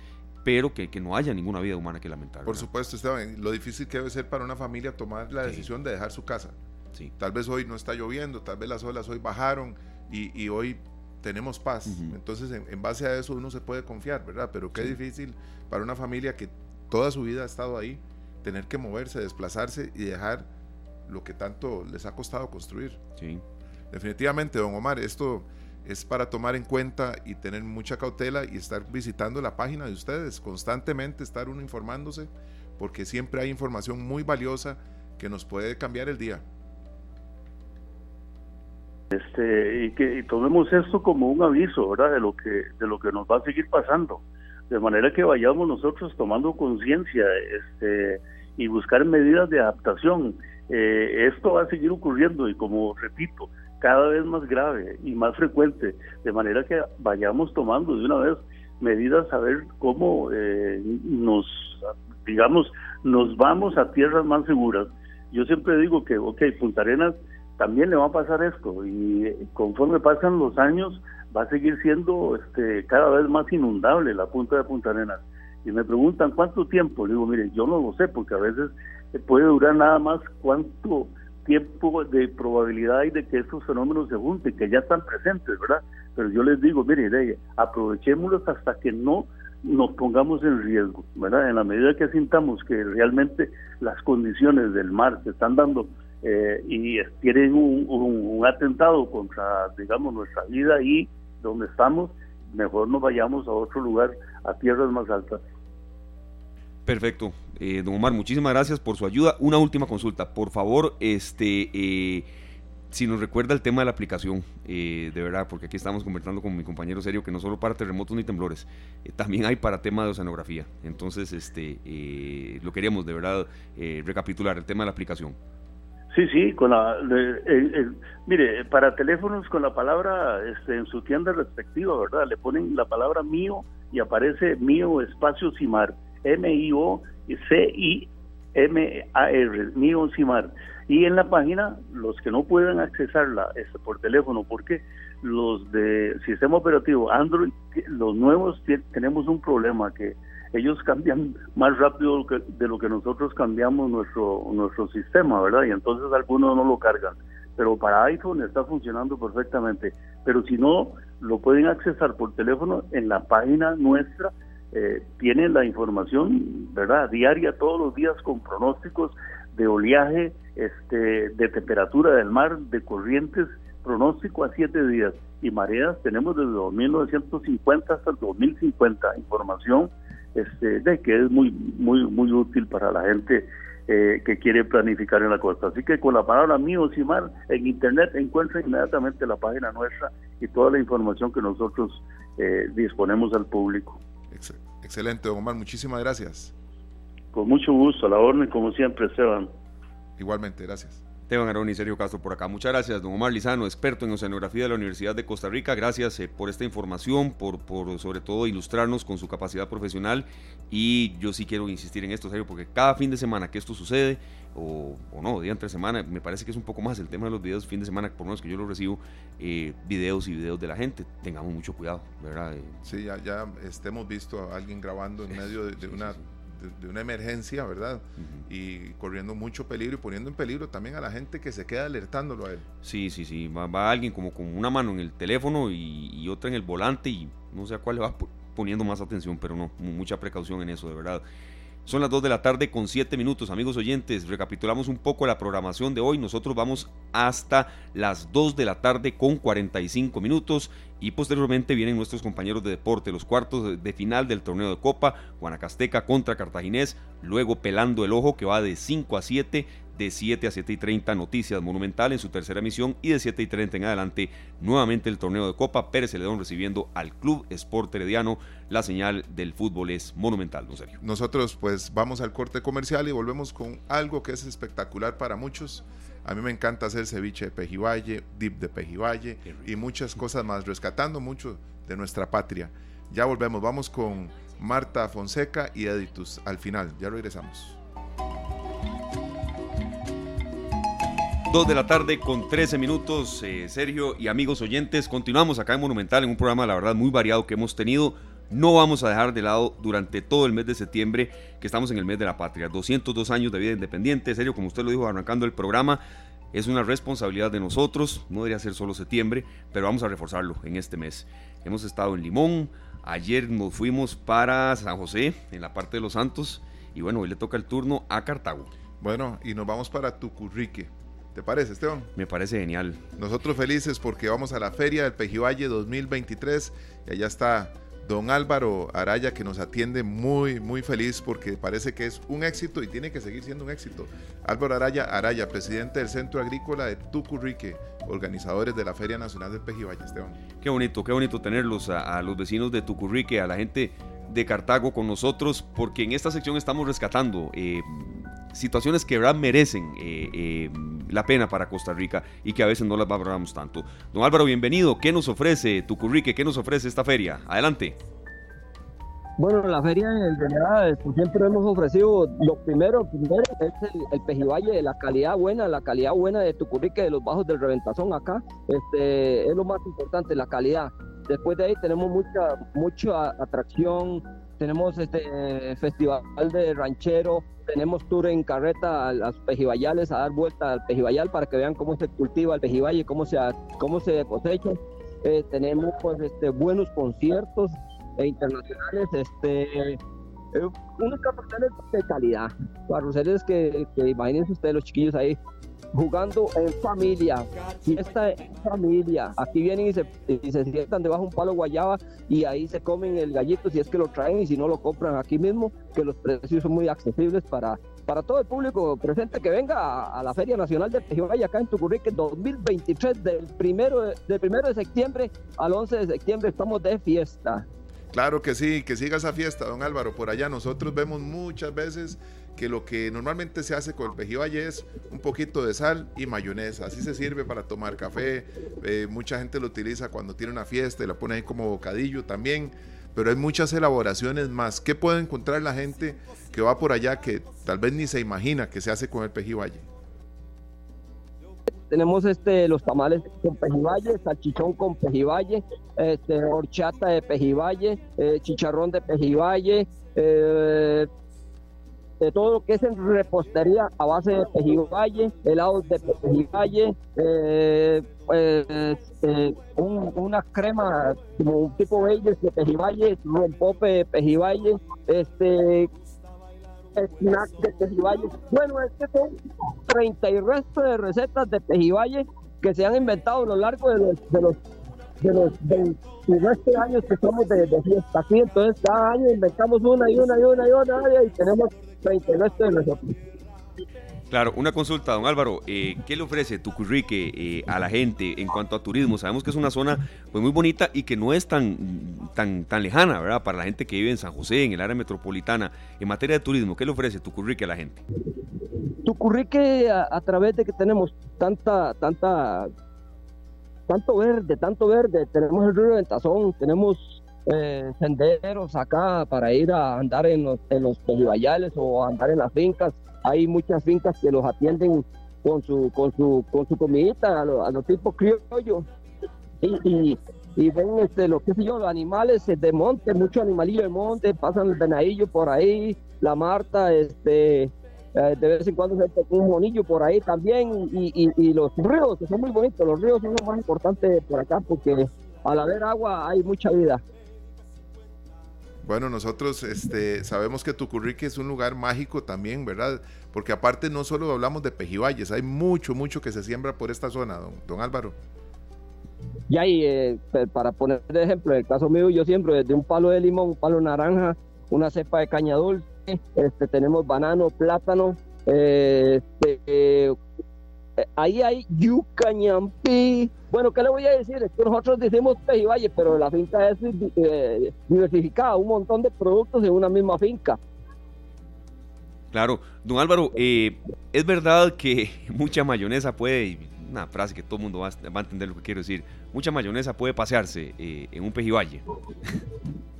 pero que, que, no haya ninguna vida humana que lamentar. Por supuesto, Esteban, lo difícil que debe ser para una familia tomar la decisión de dejar su casa. Sí. Tal vez hoy no está lloviendo, tal vez las olas hoy bajaron y, y hoy tenemos paz. Entonces, en, base a eso uno se puede confiar, ¿verdad? Pero qué difícil para una familia que toda su vida ha estado ahí, tener que moverse, desplazarse y dejar lo que tanto les ha costado construir. Sí. Definitivamente, don Omar, esto es para tomar en cuenta y tener mucha cautela y estar visitando la página de ustedes, constantemente estar uno informándose, porque siempre hay información muy valiosa que nos puede cambiar el día. Este, y que tomemos esto como un aviso, ¿verdad? De lo que de lo que nos va a seguir pasando, de manera que vayamos nosotros tomando conciencia, este, y buscar medidas de adaptación. Eh, esto va a seguir ocurriendo y como repito, cada vez más grave y más frecuente, de manera que vayamos tomando de una vez medidas a ver cómo eh, nos, digamos, nos vamos a tierras más seguras. Yo siempre digo que, ok, Punta Arenas también le va a pasar esto y conforme pasan los años va a seguir siendo este, cada vez más inundable la punta de Punta Arenas. Y me preguntan cuánto tiempo, digo, mire, yo no lo sé porque a veces puede durar nada más cuánto tiempo de probabilidad y de que estos fenómenos se junten, que ya están presentes, ¿verdad? Pero yo les digo, mire, aprovechémoslos hasta que no nos pongamos en riesgo, ¿verdad? En la medida que sintamos que realmente las condiciones del mar se están dando eh, y tienen un, un, atentado contra, digamos, nuestra vida y donde estamos, mejor nos vayamos a otro lugar, a tierras más altas. Perfecto. Eh, don Omar, muchísimas gracias por su ayuda. Una última consulta. Por favor, este, eh, si nos recuerda el tema de la aplicación, eh, de verdad, porque aquí estamos conversando con mi compañero serio que no solo para terremotos ni temblores, también hay para tema de oceanografía. Entonces, este, lo queríamos de verdad recapitular, el tema de la aplicación. Sí, sí, con la, mire, para teléfonos con la palabra este, en su tienda respectiva, ¿verdad? Le ponen la palabra mío y aparece mío espacio Cimar M-I-O-C-I-M-A-R, Mío Cimar. Y en la página, los que no pueden accesarla este, por teléfono, porque los de sistema operativo Android, los nuevos, tenemos un problema que ellos cambian más rápido de lo que nosotros cambiamos nuestro nuestro sistema, ¿verdad? Y entonces algunos no lo cargan. Pero para iPhone está funcionando perfectamente. Pero si no, lo pueden accesar por teléfono en la página nuestra eh, tienen la información, ¿verdad? Diaria, todos los días con pronósticos de oleaje, este, de temperatura del mar, de corrientes, pronóstico a siete días. Y mareas tenemos desde 1950 hasta el 2050, información este, de que es muy, muy, muy útil para la gente eh, que quiere planificar en la costa. Así que con la palabra mío, Simar, en internet encuentra inmediatamente la página nuestra y toda la información que nosotros eh, disponemos al público. Excelente, don Omar, muchísimas gracias. Con mucho gusto, a la orden, como siempre, Esteban. Igualmente, gracias. Esteban Arón y Sergio Castro por acá. Muchas gracias, don Omar Lizano, experto en oceanografía de la Universidad de Costa Rica. Gracias eh, por esta información, por, por sobre todo ilustrarnos con su capacidad profesional. Y yo sí quiero insistir en esto, Sergio, porque cada fin de semana que esto sucede, o, no, día entre semana, me parece que es un poco más el tema de los videos fin de semana, por lo menos que yo lo recibo, eh, videos y videos de la gente. Tengamos mucho cuidado, ¿verdad? Eh, sí, ya, ya este, hemos visto a alguien grabando en medio de, una de, una emergencia, ¿verdad? Y corriendo mucho peligro y poniendo en peligro también a la gente que se queda alertándolo a él. Sí, sí, sí. Va, alguien como con una mano en el teléfono y, otra en el volante y no sé a cuál le va poniendo más atención, pero no, mucha precaución en eso, de verdad. Son las 2 de la tarde con 7 minutos, amigos oyentes. Recapitulamos un poco la programación de hoy. Nosotros vamos hasta las 2 de la tarde con 45 minutos y posteriormente vienen nuestros compañeros de deporte, los cuartos de final del torneo de Copa, Guanacasteca contra Cartaginés, luego pelando el ojo que va de 5 a 7, de 7 a 7 y 30 Noticias Monumental en su tercera emisión y de 7 y 30 en adelante nuevamente el torneo de Copa Pérez Celedón recibiendo al Club Sport Herediano. La señal del fútbol es monumental, ¿no serio? Nosotros pues vamos al corte comercial y volvemos con algo que es espectacular para muchos. A mí me encanta hacer ceviche de pejivalle, dip de pejivalle y muchas cosas más, rescatando mucho de nuestra patria. Ya volvemos, vamos con Marta Fonseca y Editus al final. Ya regresamos. 2 de la tarde con 13 minutos, eh, Sergio y amigos oyentes. Continuamos acá en Monumental en un programa, la verdad, muy variado que hemos tenido. No vamos a dejar de lado durante todo el mes de septiembre, que estamos en el mes de la patria. 202 años de vida independiente. Sergio, como usted lo dijo arrancando el programa, es una responsabilidad de nosotros. No debería ser solo septiembre, pero vamos a reforzarlo en este mes. Hemos estado en Limón. Ayer nos fuimos para San José, en la parte de los Santos. Y bueno, hoy le toca el turno a Cartago. Bueno, y nos vamos para Tucurrique ¿Te parece, Esteban? Me parece genial. Nosotros felices porque vamos a la Feria del Pejivalle 2023 y allá está don Álvaro Araya que nos atiende muy, muy feliz porque parece que es un éxito y tiene que seguir siendo un éxito. Álvaro Araya, Araya, presidente del Centro Agrícola de Tucurrique, organizadores de la Feria Nacional del Pejivalle, Esteban. Qué bonito, qué bonito tenerlos a, los vecinos de Tucurrique, a la gente de Cartago con nosotros, porque en esta sección estamos rescatando eh, situaciones que verdad merecen eh, eh, la pena para Costa Rica y que a veces no las valoramos tanto. Don Álvaro, bienvenido. ¿Qué nos ofrece Tucurrique? ¿Qué nos ofrece esta feria? Adelante. Bueno, la feria en realidad pues, siempre hemos ofrecido lo primero, primero es el, pejivalle de la calidad buena, la calidad buena de Tucurrique, de los bajos del Reventazón acá, este, es lo más importante, la calidad. Después de ahí tenemos mucha, mucha atracción, tenemos este festival de ranchero, tenemos tour en carreta a las pejibayales a dar vuelta al pejibayal para que vean cómo se cultiva el pejibaye, cómo se, cómo se cosecha. Eh, tenemos pues este, buenos conciertos e internacionales, este, eh, unos carruseles de calidad, carruseles que, que imagínense ustedes los chiquillos ahí jugando en familia, fiesta en familia. Aquí vienen y se, y se sientan debajo de un palo guayaba y ahí se comen el gallito si es que lo traen y si no lo compran aquí mismo, que los precios son muy accesibles para, para todo el público presente que venga a, la Feria Nacional de Pejivalle acá en Tucurrique 2023 del primero, del primero de septiembre al 11 de septiembre estamos de fiesta. Claro que sí, que siga esa fiesta, don Álvaro. Por allá nosotros vemos muchas veces que lo que normalmente se hace con el pejibaye es un poquito de sal y mayonesa. Así se sirve para tomar café. Eh, mucha gente lo utiliza cuando tiene una fiesta y lo pone ahí como bocadillo también. Pero hay muchas elaboraciones más. ¿Qué puede encontrar la gente que va por allá que tal vez ni se imagina que se hace con el pejibaye? tenemos este los tamales con pejibaye, salchichón con pejibaye, este, horchata de pejibaye, eh, chicharrón de pejibaye, eh, de todo lo que es en repostería a base de pejibaye, helados de pejibaye, eh, pues, eh, una crema como un tipo de de pejibaye, rompope de pejibaye, este snack de pejibaye. Bueno, es que son 30 y resto de recetas de pejibaye que se han inventado a lo largo de los, de los, de los 20 años que somos de, de fiesta aquí. Entonces, cada año inventamos una y una y una y una y tenemos 30 y resto de nosotros. Claro, una consulta, don Álvaro. Eh, ¿Qué le ofrece Tucurrique eh, a la gente en cuanto a turismo? Sabemos que es una zona pues, muy bonita y que no es tan, tan, tan lejana, ¿verdad? Para la gente que vive en San José, en el área metropolitana. En materia de turismo, ¿qué le ofrece Tucurrique a la gente? Tucurrique, a, a través de que tenemos tanta, tanta, tanto verde, tanto verde, tenemos el río de Ventazón, tenemos eh, senderos acá para ir a andar en los, en los o andar en las fincas. Hay muchas fincas que los atienden con su con su con su comidita a, los tipos criollos y, y, ven este lo que sé yo los animales de monte muchos animalillos de monte pasan el venadillo por ahí la marta este eh, de vez en cuando se un monillo por ahí también y, los ríos que son muy bonitos los ríos son los más importantes por acá porque al haber agua hay mucha vida bueno, nosotros este, sabemos que Tucurrique es un lugar mágico también, ¿verdad? Porque aparte no solo hablamos de pejibayes, hay mucho, mucho que se siembra por esta zona, don, don Álvaro. Y ahí, eh, para poner de ejemplo, en el caso mío, yo siembro desde un palo de limón, un palo naranja, una cepa de caña dulce, este, tenemos banano, plátano, eh, este, ahí hay yuca, ñampi. Bueno, ¿qué le voy a decir? Es que nosotros decimos Pejivalle, pero la finca es eh, diversificada, un montón de productos en una misma finca. Claro, don Álvaro, eh, es verdad que mucha mayonesa puede, una frase que todo el mundo va, a entender lo que quiero decir, mucha mayonesa puede pasearse en un pejivalle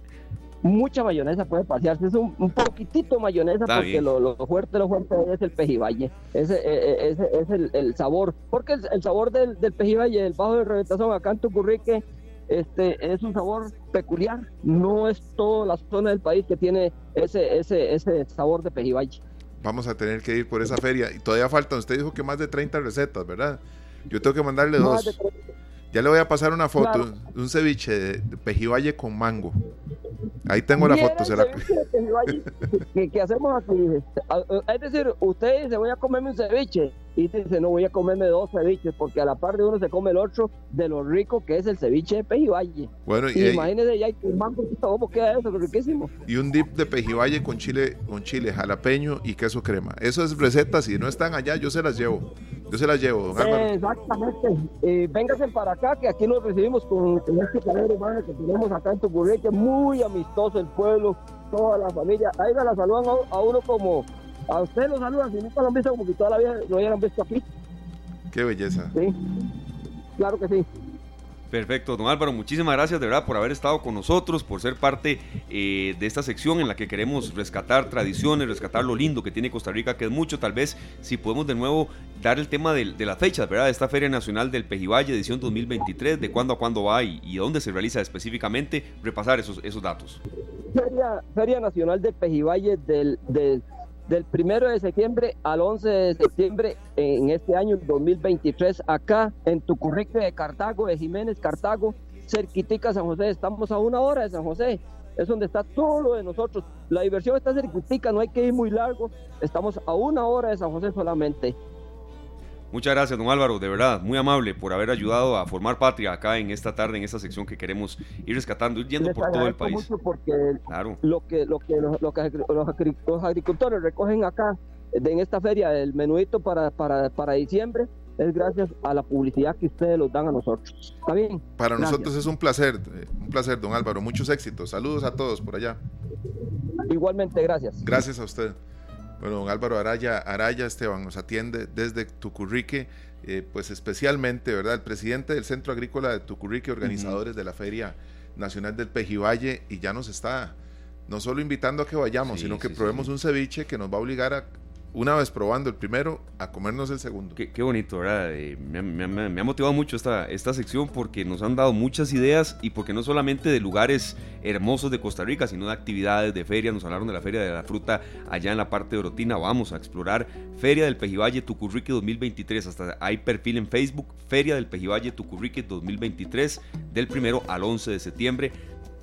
mucha mayonesa puede pasearse, es un, poquitito mayonesa porque lo, fuerte, lo fuerte es el pejiballe, ese, e, e, ese, es el, sabor, porque el, sabor del, del pejiballe, del bajo de reventazón acá en Tucurrique, este, es un sabor peculiar, no es toda la zona del país que tiene ese, ese, ese sabor de pejiballe. Vamos a tener que ir por esa feria y todavía faltan, usted dijo que más de 30 recetas, ¿verdad? Yo tengo que mandarle dos. Ya le voy a pasar una foto de un ceviche de, pejiballe con mango. Ahí tengo la foto. ¿será? ¿Qué, ¿Qué, hacemos aquí? Es decir, usted dice, voy a comerme un ceviche. Y dice, no voy a comerme dos ceviches, porque a la par de uno se come el otro de lo rico que es el ceviche de pejiballe. Bueno, y, imagínese ya con mango, ¿cómo queda eso? Riquísimo. Y un dip de pejiballe con chile, con chile jalapeño y queso crema. Esas recetas, si no están allá, yo se las llevo. Yo se las llevo, don. Exactamente. Eh, véngase para acá, que aquí nos recibimos con, este calor humano que tenemos acá en Tucurrique, muy amistoso el pueblo, toda la familia. Ahí la saludan a, uno como, a usted lo saludan, si nunca lo han visto, como que toda la vida lo hubieran visto aquí. Qué belleza. Sí, claro que sí. Perfecto, don Álvaro, muchísimas gracias de verdad por haber estado con nosotros, por ser parte eh, de esta sección en la que queremos rescatar tradiciones, rescatar lo lindo que tiene Costa Rica, que es mucho, tal vez si podemos de nuevo dar el tema de, las fechas, ¿verdad? De esta Feria Nacional del Pejivalle, edición 2023, de cuándo a cuándo va y, dónde se realiza específicamente, repasar esos, datos. Feria, Feria Nacional del Pejivalle del, del del primero de septiembre al 11 de septiembre en este año 2023 acá en Tucurrique de Cartago, de Jiménez Cartago, cerquitica San José. Estamos a una hora de San José. Es donde está todo lo de nosotros. La diversión está cerquitica, no hay que ir muy largo. Estamos a una hora de San José solamente. Muchas gracias, don Álvaro, de verdad, muy amable por haber ayudado a formar patria acá en esta tarde, en esta sección que queremos ir rescatando, ir yendo por todo el país. Mucho porque lo que, lo que, lo, que los, agricultores recogen acá en esta feria, el menudito para, para, para diciembre, es gracias a la publicidad que ustedes nos dan a nosotros. ¿Está bien? Para nosotros es un placer, un placer, don Álvaro. Muchos éxitos. Saludos a todos por allá. Igualmente, gracias. Gracias a usted. Bueno, don Álvaro Araya, Araya Esteban nos atiende desde Tucurrique, eh, pues especialmente, ¿verdad? El presidente del Centro Agrícola de Tucurrique, organizadores de la Feria Nacional del Pejivalle, y ya nos está no solo invitando a que vayamos, sino que probemos un ceviche que nos va a obligar a una vez probando el primero, a comernos el segundo. Qué, bonito, ¿verdad? Eh, me, ha motivado mucho esta, esta sección porque nos han dado muchas ideas y porque no solamente de lugares hermosos de Costa Rica, sino de actividades, de ferias. Nos hablaron de la Feria de la Fruta allá en la parte de Orotina. Vamos a explorar Feria del Pejivalle Tucurrique 2023. Hasta hay perfil en Facebook, Feria del Pejivalle Tucurrique 2023, del primero al 11 de septiembre.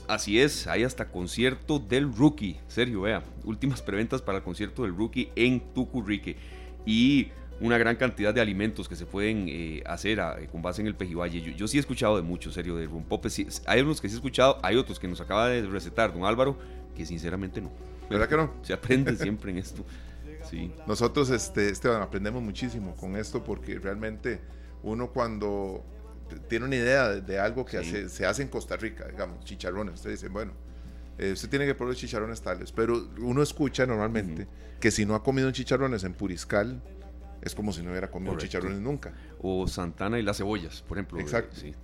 Así es, hay hasta concierto del Rookie. Sergio, vea, últimas preventas para el concierto del Rookie en Tucurrique. Y una gran cantidad de alimentos que se pueden eh, hacer ah, con base en el pejibaye. Yo, sí he escuchado de mucho, serio, de rompope. hay unos que sí he escuchado, hay otros que nos acaba de recetar don Álvaro, que sinceramente no. ¿Verdad que no? Se aprende siempre en esto. Sí. Nosotros, este, Esteban, aprendemos muchísimo con esto porque realmente uno cuando tiene una idea de, algo que se hace en Costa Rica, digamos, chicharrones, ustedes dicen, bueno, eh, usted tiene que probar chicharrones tales, pero uno escucha normalmente que si no ha comido chicharrones en Puriscal, es como si no hubiera comido chicharrones nunca. O Santana y las cebollas, por ejemplo. Exacto. Sí.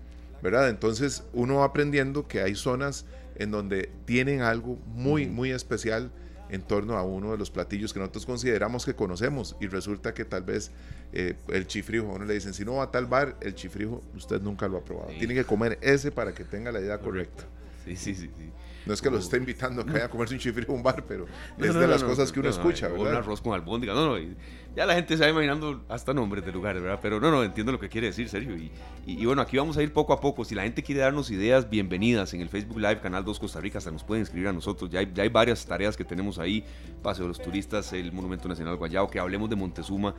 ¿Verdad? Entonces uno va aprendiendo que hay zonas en donde tienen algo muy, muy especial en torno a uno de los platillos que nosotros consideramos que conocemos y resulta que tal vez eh, el chifrijo, a uno le dicen, si no va a tal bar, el chifrijo usted nunca lo ha probado. Tiene que comer ese para que tenga la idea correcta. Sí, sí, sí, sí. No es que los esté invitando a que vayan a comerse un chifrijo en un bar, pero es de las cosas que uno escucha, ¿verdad? Un arroz con albóndiga, no, no, ya la gente se va imaginando hasta nombres de lugares, ¿verdad? Pero no, no, entiendo lo que quiere decir, Sergio. Y, y, bueno, aquí vamos a ir poco a poco. Si la gente quiere darnos ideas, bienvenidas en el Facebook Live, Canal 2 Costa Rica, hasta nos pueden escribir a nosotros. Ya hay, ya hay varias tareas que tenemos ahí, Paseo de los Turistas, el Monumento Nacional Guayao, que hablemos de Montezuma.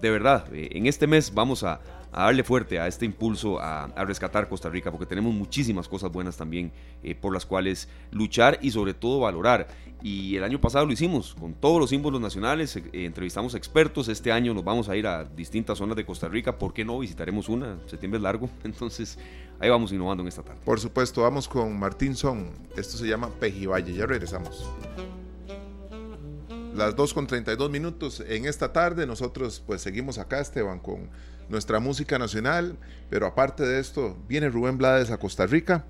De verdad, eh, en este mes vamos a a darle fuerte a este impulso a, rescatar Costa Rica, porque tenemos muchísimas cosas buenas también eh, por las cuales luchar y sobre todo valorar. Y el año pasado lo hicimos con todos los símbolos nacionales, eh, entrevistamos expertos, este año nos vamos a ir a distintas zonas de Costa Rica, ¿por qué no? Visitaremos una, septiembre es largo, entonces ahí vamos innovando en esta tarde. Por supuesto, vamos con Martín Son, esto se llama Pejivalle, ya regresamos las 2 con 32 minutos en esta tarde. Nosotros pues seguimos acá, Esteban, con nuestra música nacional, pero aparte de esto, viene Rubén Blades a Costa Rica.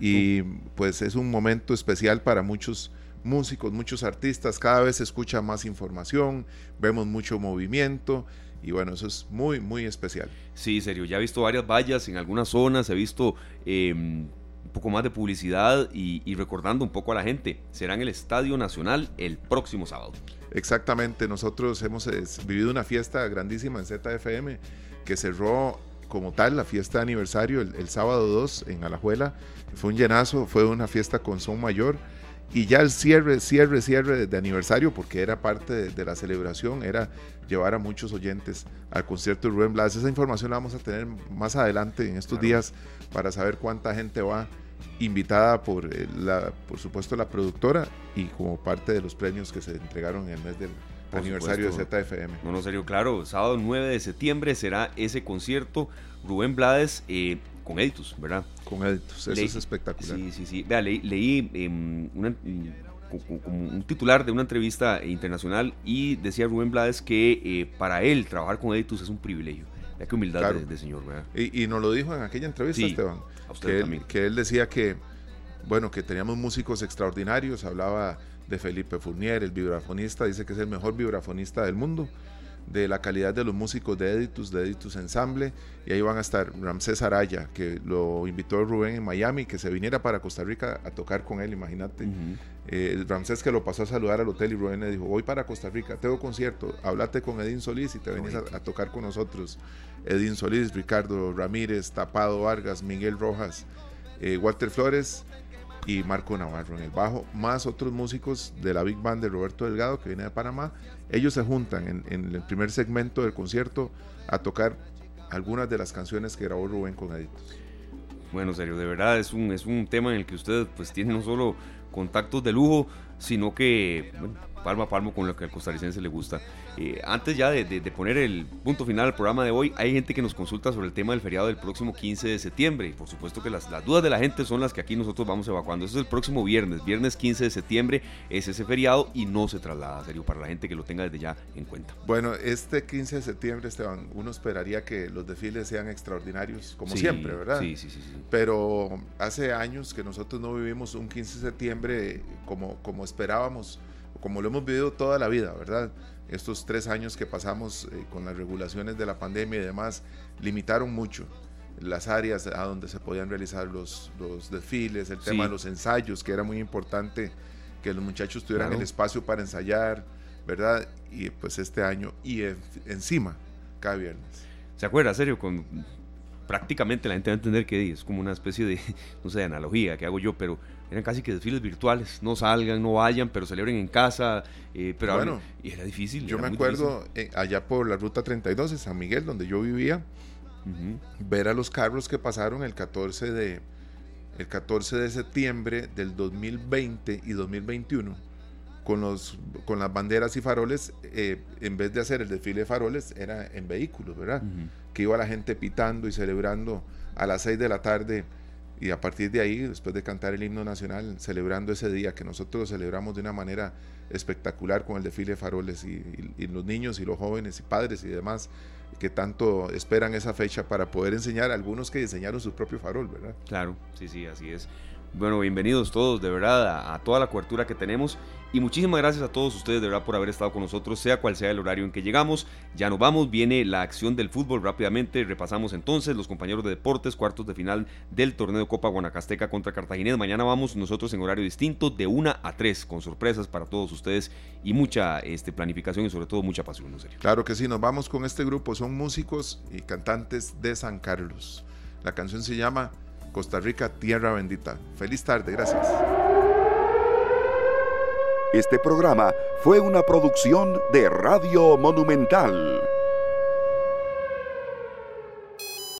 Y pues es un momento especial para muchos músicos, muchos artistas, cada vez se escucha más información, vemos mucho movimiento. Y bueno, eso es muy, muy especial. Sí, serio, ya he visto varias vallas en algunas zonas, he visto... Em, un poco más de publicidad y, y, recordando un poco a la gente. Será en el Estadio Nacional el próximo sábado. Exactamente, nosotros hemos vivido una fiesta grandísima en ZFM que cerró como tal la fiesta de aniversario el, sábado 2 en Alajuela. Fue un llenazo, fue una fiesta con son mayor. Y ya el cierre, cierre, cierre de aniversario, porque era parte de, la celebración, era llevar a muchos oyentes al concierto de Rubén Blas. Esa información la vamos a tener más adelante en estos días para saber cuánta gente va invitada por, eh, la, por supuesto la productora y como parte de los premios que se entregaron en el mes del aniversario de ZFM. No, no, serio, claro, sábado 9 de septiembre será ese concierto Rubén Blades eh, con Editus, ¿verdad? Con Editus, eso es espectacular. Sí, sí, sí. Vea, leí em, un titular de una entrevista internacional y decía Rubén Blades que eh, para él trabajar con Editus es un privilegio. Que humildad de, señor, ¿verdad? Y, y, nos lo dijo en aquella entrevista, Esteban. que, él, que él decía que, bueno, que teníamos músicos extraordinarios, hablaba de Felipe Fournier, el vibrafonista, dice que es el mejor vibrafonista del mundo, de la calidad de los músicos de Editus, de Editus Ensemble, y ahí van a estar Ramsés Araya, que lo invitó Rubén en Miami, que se viniera para Costa Rica a tocar con él, imagínate. Eh, Ramsés que lo pasó a saludar al hotel y Rubén le dijo, voy para Costa Rica, tengo concierto, háblate con Edín Solís y te venís a, tocar con nosotros. Edín Solís, Ricardo Ramírez, Tapado Vargas, Miguel Rojas, eh, Walter Flores, y Marco Navarro en el bajo, más otros músicos de la Big Band de Roberto Delgado que viene de Panamá. Ellos se juntan en, el primer segmento del concierto a tocar algunas de las canciones que grabó Rubén con Editos. Bueno, serio, de verdad es un, es un tema en el que usted pues tiene no solo contactos de lujo, sino que palmo a palmo con lo que al costarricense le gusta. Eh, antes ya de, poner el punto final al programa de hoy, hay gente que nos consulta sobre el tema del feriado del próximo 15 de septiembre. Y por supuesto que las, dudas de la gente son las que aquí nosotros vamos evacuando. Eso es el próximo viernes, viernes 15 de septiembre es ese feriado y no se traslada, serio, para la gente que lo tenga desde ya en cuenta. Bueno, este 15 de septiembre, Esteban, uno esperaría que los desfiles sean extraordinarios, como siempre, ¿verdad? Sí, sí, sí, sí. Pero hace años que nosotros no vivimos un 15 de septiembre como, como esperábamos como lo hemos vivido toda la vida, ¿verdad? Estos tres años que pasamos eh, con las regulaciones de la pandemia y demás limitaron mucho las áreas a donde se podían realizar los, los desfiles, el tema de los ensayos, que era muy importante que los muchachos tuvieran el espacio para ensayar, ¿verdad? Y pues este año, y encima, cada viernes. ¿Se acuerda, serio? Con prácticamente la gente va a entender que es como una especie de, no sé, de analogía que hago yo, pero eran casi que desfiles virtuales, no salgan, no vayan, pero celebren en casa, eh, pero bueno, y era difícil. Yo me acuerdo eh, allá por la ruta 32 en San Miguel, donde yo vivía, ver a los carros que pasaron el 14 de el 14 de septiembre del 2020 y 2021 con, los, con las banderas y faroles, eh, en vez de hacer el desfile de faroles, era en vehículos, ¿verdad? Que iba la gente pitando y celebrando a las 6 de la tarde y a partir de ahí, después de cantar el himno nacional, celebrando ese día que nosotros celebramos de una manera espectacular con el desfile de faroles y, y los niños y los jóvenes y padres y demás que tanto esperan esa fecha para poder enseñar a algunos que diseñaron su propio farol, ¿verdad? Claro, sí, sí, así es. Bueno, bienvenidos todos, de verdad, a, toda la cobertura que tenemos. Y muchísimas gracias a todos ustedes, de verdad, por haber estado con nosotros, sea cual sea el horario en que llegamos. Ya nos vamos, viene la acción del fútbol rápidamente. Repasamos entonces los compañeros de deportes, cuartos de final del torneo Copa Guanacasteca contra Cartaginés. Mañana vamos nosotros en horario distinto, de 1 a 3, con sorpresas para todos ustedes y mucha este, planificación y sobre todo mucha pasión. Claro que sí, nos vamos con este grupo. Son músicos y cantantes de San Carlos. La canción se llama Costa Rica, tierra bendita. Feliz tarde, gracias. Este programa fue una producción de Radio Monumental.